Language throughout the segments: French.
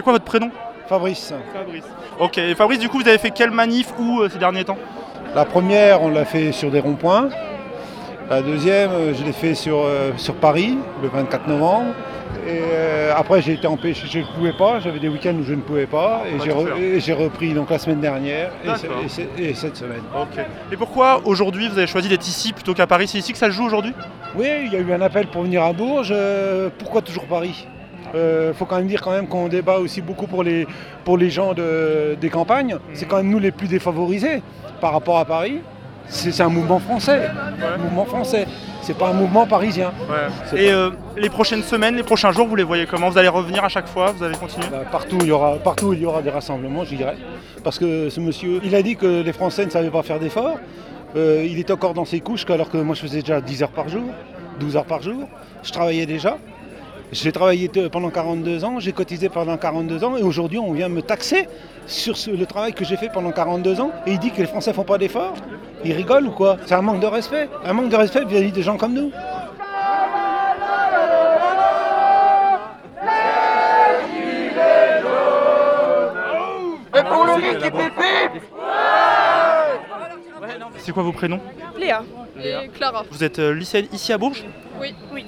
C'est quoi votre prénom? Fabrice. Fabrice. Ok, et Fabrice, du coup, vous avez fait quelle manif où euh, ces derniers temps? La première, on l'a fait sur des ronds-points. La deuxième, euh, je l'ai fait sur, euh, sur Paris, le 24 novembre. Et euh, après, j'ai été empêché, je ne pouvais pas. J'avais des week-ends où je ne pouvais pas. Et j'ai tout re- faire. et j'ai repris donc la semaine dernière et, ce- D'accord. et ce- et cette semaine. Ok. Et pourquoi aujourd'hui vous avez choisi d'être ici plutôt qu'à Paris? C'est ici que ça se joue aujourd'hui? Oui, il y a eu un appel pour venir à Bourges. euh, pourquoi toujours Paris? Il faut quand même dire quand même qu'on débat aussi beaucoup pour les, pour les gens de- des campagnes. C'est quand même nous les plus défavorisés par rapport à Paris. C'est un mouvement français. Un mouvement français. C'est pas un mouvement parisien. Et euh, les prochaines semaines, les prochains jours, vous les voyez comment? Vous allez revenir à chaque fois? Vous allez continuer? Bah, partout, il y aura, partout il y aura des rassemblements, je dirais. Parce que ce monsieur, il a dit que les Français ne savaient pas faire d'efforts. Euh, il est encore dans ses couches, alors que moi je faisais déjà 10 heures par jour, 12 heures par jour. Je travaillais déjà. J'ai travaillé pendant 42 ans, j'ai cotisé pendant 42 ans, et aujourd'hui on vient me taxer sur ce- le travail que j'ai fait pendant 42 ans. Et il dit que les Français font pas d'efforts. Il rigole ou quoi? C'est un manque de respect. Un manque de respect vis-à-vis des gens comme nous. Et pour le C'est quoi vos prénoms? Léa. Et Clara. Vous êtes euh, lycéenne ici à Bourges? Oui. Oui.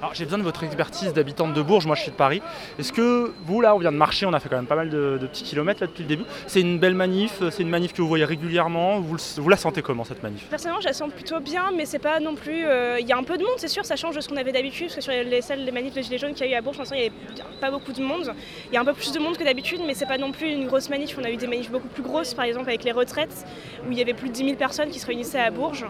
Alors j'ai besoin de votre expertise d'habitante de Bourges, moi je suis de Paris. Est-ce que vous là, on vient de marcher, on a fait quand même pas mal de, de petits kilomètres là depuis le début. C'est une belle manif, c'est une manif que vous voyez régulièrement. Vous, le- vous la sentez comment cette manif? Personnellement, je la sens plutôt bien, mais c'est pas non plus. euh, Il y a un peu de monde, c'est sûr, ça change de ce qu'on avait d'habitude, parce que sur les salles, les manifs de Gilets jaunes qu'il y a eu à Bourges, l'instant, il n'y avait pas beaucoup de monde. Il y a un peu plus de monde que d'habitude, mais c'est pas non plus une grosse manif. On a eu des manifs beaucoup plus grosses, par exemple avec les retraites, où il y avait plus de 10 000 personnes qui se réunissaient à Bourges.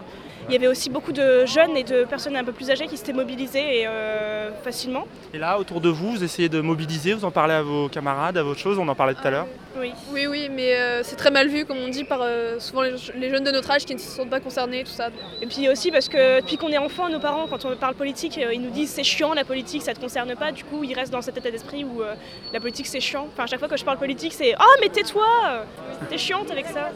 Il y avait aussi beaucoup de jeunes et de personnes un peu plus âgées qui s'étaient mobilisées et, euh, facilement. Et là, autour de vous, vous essayez de mobiliser, vous en parlez à vos camarades, à vos choses, on en parlait tout à l'heure. Oui. Oui, oui, mais euh, c'est très mal vu, comme on dit, par euh, souvent les, les jeunes de notre âge qui ne se sentent pas concernés, tout ça. Et puis aussi parce que depuis qu'on est enfant, nos parents, quand on parle politique, euh, ils nous disent c'est chiant la politique, ça te concerne pas. Du coup, ils restent dans cet état d'esprit où euh, la politique c'est chiant. Enfin, à chaque fois que je parle politique, c'est oh mais tais-toi, t'es chiante avec ça.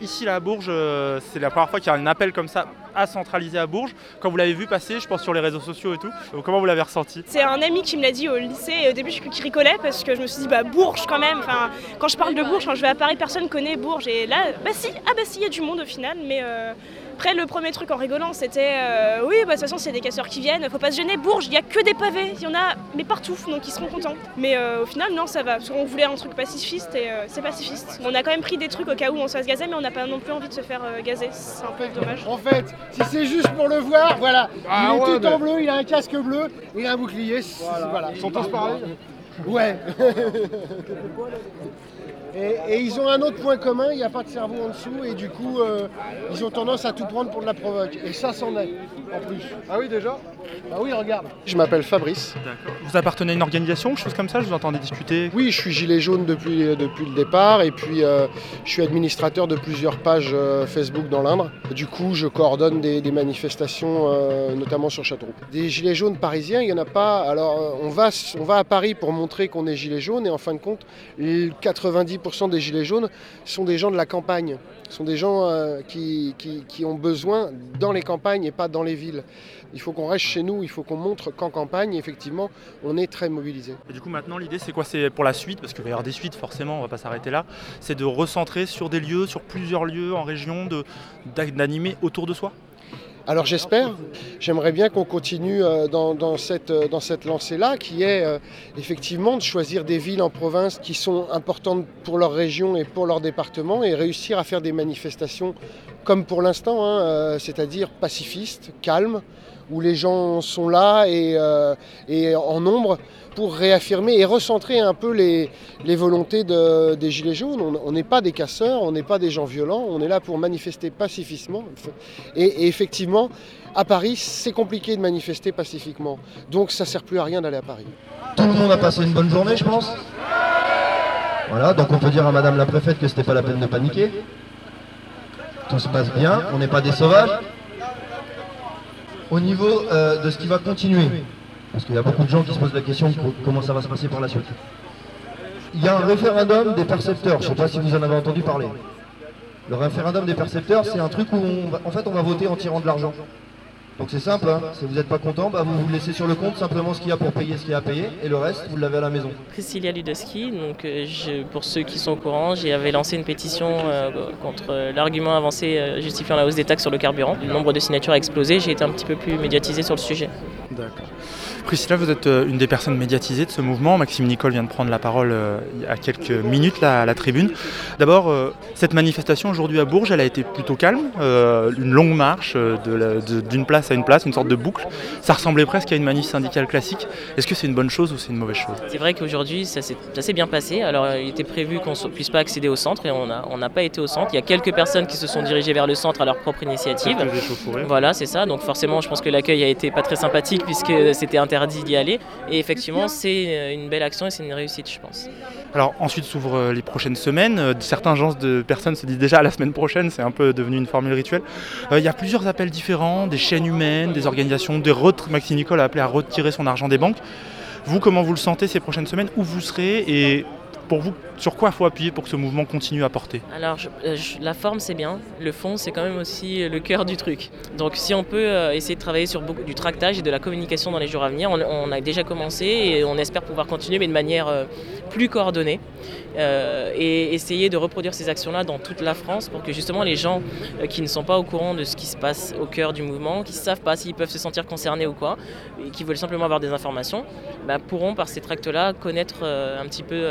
Ici, là, à Bourges, euh, c'est la première fois qu'il y a un appel comme ça à centraliser à Bourges. Quand vous l'avez vu passer, je pense sur les réseaux sociaux et tout, euh, comment vous l'avez ressenti? C'est un ami qui me l'a dit au lycée. Et au début, je qui rigolait parce que je me suis dit bah Bourges quand même. Enfin, quand je parle de Bourges, quand je vais à Paris, personne connaît Bourges. Et là, bah si, ah bah si, il y a du monde au final, mais. euh, après, le premier truc en rigolant, c'était euh, oui, bah, de toute façon, s'il y a des casseurs qui viennent, faut pas se gêner. Bourges, il y a que des pavés, il y en a, mais partout, donc ils seront contents. Mais euh, au final, non, ça va. Parce qu'on voulait un truc pacifiste et euh, c'est pacifiste. On a quand même pris des trucs au cas où on se fasse gazer, mais on n'a pas non plus envie de se faire euh, gazer. C'est un peu dommage. En fait, si c'est juste pour le voir, voilà. Ah il est ouais, tout mais- en bleu, il a un casque bleu, il a un bouclier. Voilà. Ils sont tous pareils Ouais. Et, et ils ont un autre point commun, il n'y a pas de cerveau en dessous et du coup euh, ils ont tendance à tout prendre pour de la provoque. Et ça c'en est en plus. Ah oui déjà? Bah oui regarde. Je m'appelle Fabrice. Vous appartenez à une organisation, quelque chose comme ça Je vous entendais discuter? Oui, je suis gilet jaune depuis, depuis le départ et puis euh, je suis administrateur de plusieurs pages euh, Facebook dans l'Indre. Du coup, je coordonne des, des manifestations, euh, notamment sur Châteauroux. Des gilets jaunes parisiens, il n'y en a pas. Alors, euh, on va, on va à Paris pour qu'on est gilet jaune et en fin de compte, le 90% des gilets jaunes sont des gens de la campagne. Sont des gens euh, qui, ont besoin dans les campagnes et pas dans les villes. Il faut qu'on reste chez nous, il faut qu'on montre qu'en campagne, effectivement, on est très mobilisé. Et du coup, maintenant, l'idée, c'est quoi? C'est pour la suite, parce qu'il va y avoir des suites, forcément, on va pas s'arrêter là. C'est de recentrer sur des lieux, sur plusieurs lieux en région, d'animer autour de soi? Alors j'espère, j'aimerais bien qu'on continue euh, dans, dans cette, euh, dans cette lancée-là, qui est euh, effectivement de choisir des villes en province qui sont importantes pour leur région et pour leur département et réussir à faire des manifestations comme pour l'instant, hein, c'est-à-dire pacifistes, calmes, où les gens sont là et, euh, et en nombre pour réaffirmer et recentrer un peu les, volontés de- des Gilets jaunes. On- n'est pas des casseurs, on n'est pas des gens violents, on est là pour manifester pacifiquement. Et, effectivement, à Paris, c'est compliqué de manifester pacifiquement. Donc ça ne sert plus à rien d'aller à Paris. Tout le monde a passé une bonne journée, je pense. Voilà, donc on peut dire à Madame la préfète que c'était pas la peine de paniquer. Tout se passe bien, on n'est pas des sauvages. Au niveau euh, de ce qui va continuer, parce qu'il y a beaucoup de gens qui se posent la question comment ça va se passer par la suite. Il y a un référendum des percepteurs, je ne sais pas si vous en avez entendu parler. Le référendum des percepteurs, c'est un truc où en fait on va voter en tirant de l'argent. Donc c'est simple, hein. si vous n'êtes pas content, bah, vous vous laissez sur le compte simplement ce qu'il y a pour payer ce qu'il y a à payer, et le reste, vous l'avez à la maison. Priscilla Ludoski, donc euh, je- pour ceux qui sont au courant, j'avais lancé une pétition euh, contre euh, l'argument avancé euh, justifiant la hausse des taxes sur le carburant. Le nombre de signatures a explosé, j'ai été un petit peu plus médiatisé sur le sujet. D'accord. Priscilla, vous êtes euh, une des personnes médiatisées de ce mouvement. Maxime Nicole vient de prendre la parole euh, il y a quelques minutes là, à la tribune. D'abord, euh, cette manifestation aujourd'hui à Bourges, elle a été plutôt calme. euh, une longue marche euh, d'une place à une place, une sorte de boucle. Ça ressemblait presque à une manif syndicale classique. Est-ce que c'est une bonne chose ou c'est une mauvaise chose? C'est vrai qu'aujourd'hui ça s'est bien passé. Alors euh, il était prévu qu'on ne puisse pas accéder au centre et on n'a on pas été au centre. Il y a quelques personnes qui se sont dirigées vers le centre à leur propre initiative. Voilà, c'est ça. Donc forcément, je pense que l'accueil a été pas très sympathique puisque c'était interdit d'y aller. Et effectivement, c'est euh, une belle action et c'est une réussite, je pense. Alors ensuite s'ouvrent euh, les prochaines semaines. Euh, Certains genres de personnes se disent déjà la semaine prochaine, c'est un peu devenu une formule rituelle. Euh, Il y a plusieurs appels différents, des chaînes humaines, des organisations, des Maxime Nicole a appelé à retirer son argent des banques. Vous, comment vous le sentez ces prochaines semaines? Où vous serez Et pour vous, sur quoi faut appuyer pour que ce mouvement continue à porter? Alors, euh, la forme, c'est bien. Le fond, c'est quand même aussi euh, le cœur du truc. Donc, si on peut euh, essayer de travailler sur du tractage et de la communication dans les jours à venir, on, a déjà commencé et on espère pouvoir continuer, mais de manière plus coordonnée. Et essayer de reproduire ces actions-là dans toute la France pour que justement les gens qui ne sont pas au courant de ce qui se passe au cœur du mouvement, qui ne savent pas s'ils peuvent se sentir concernés ou quoi, et qui veulent simplement avoir des informations, bah, pourront par ces tracts-là connaître un petit peu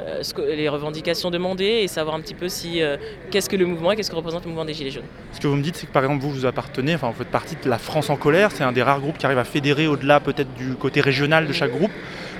euh, ce que- les revendications demandées et savoir un petit peu si euh, qu'est-ce que le mouvement et qu'est-ce que représente le mouvement des Gilets jaunes. Ce que vous me dites, c'est que par exemple, vous, vous appartenez, enfin, vous faites partie de la France en colère. C'est un des rares groupes qui arrive à fédérer au-delà peut-être du côté régional de chaque groupe.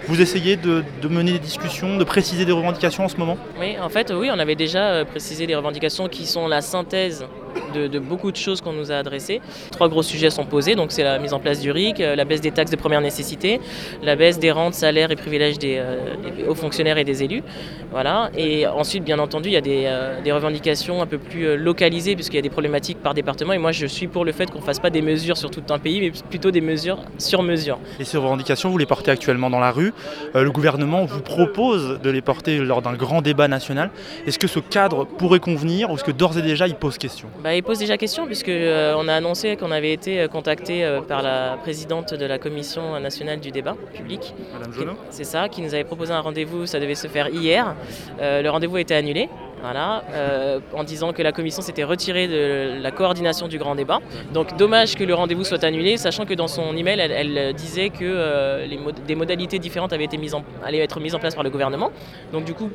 Vous essayez de, de mener des discussions, de préciser des revendications en ce moment? Oui, en fait, oui, on avait déjà euh, précisé les revendications qui sont la synthèse de, de beaucoup de choses qu'on nous a adressées. Trois gros sujets sont posés, donc c'est la mise en place du RIC, euh, la baisse des taxes de première nécessité, la baisse des rentes, salaires et privilèges des, euh, des hauts fonctionnaires et des élus. Voilà. Et ensuite, bien entendu, il y a des, euh, des revendications un peu plus euh, localisées, puisqu'il y a des problématiques par département. Et moi, je suis pour le fait qu'on ne fasse pas des mesures sur tout un pays, mais plutôt des mesures sur mesure. Et ces revendications, vous les portez actuellement dans la rue. Euh, le gouvernement vous propose de les porter lors d'un grand débat national. Est-ce que ce cadre pourrait convenir ou est-ce que d'ores et déjà il pose question? Bah, il pose déjà question puisque euh, on a annoncé qu'on avait été euh, contacté euh, par la présidente de la commission nationale du débat public. Madame Jonot C'est ça, qui nous avait proposé un rendez-vous, ça devait se faire hier. Euh, le rendez-vous a été annulé. Voilà, euh, en disant que la commission s'était retirée de la coordination du grand débat. Donc dommage que le rendez-vous soit annulé, sachant que dans son email, elle, elle disait que euh, les mod- des modalités différentes avaient été mises en, allaient être mises en place par le gouvernement. Donc du coup,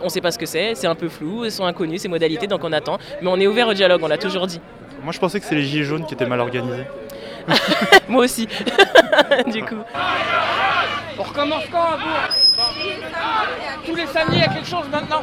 on ne sait pas ce que c'est, c'est un peu flou, elles sont inconnues ces modalités, donc on attend. Mais on est ouvert au dialogue, on l'a toujours dit. Moi je pensais que c'est les gilets jaunes qui étaient mal organisés. Moi aussi, du coup. On recommence quand à Bourg Tous les samedis, il y a quelque chose maintenant?